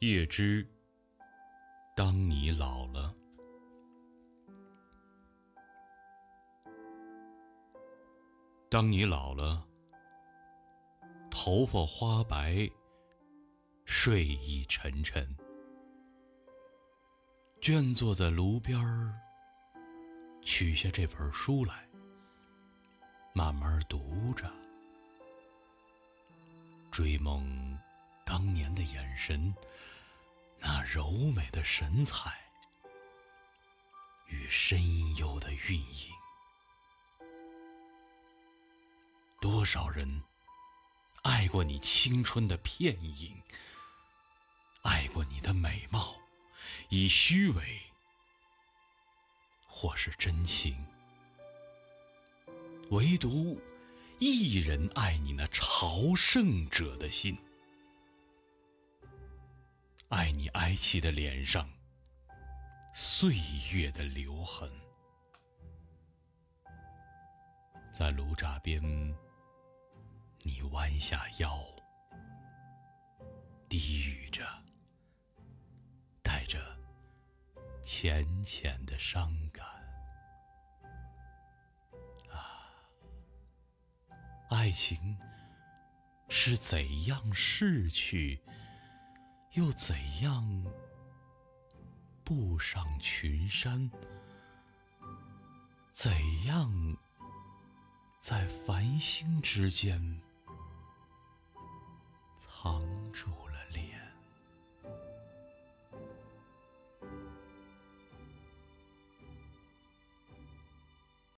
叶芝，当你老了，当你老了，头发花白，睡意沉沉，倦坐在炉边儿，取下这本书来，慢慢读着，追梦。当年的眼神，那柔美的神采与深幽的韵影，多少人爱过你青春的片影，爱过你的美貌，以虚伪或是真情，唯独一人爱你那朝圣者的心。爱你哀戚的脸上岁月的留痕，在炉渣边，你弯下腰，低语着，带着浅浅的伤感。啊，爱情是怎样逝去？又怎样步上群山？怎样在繁星之间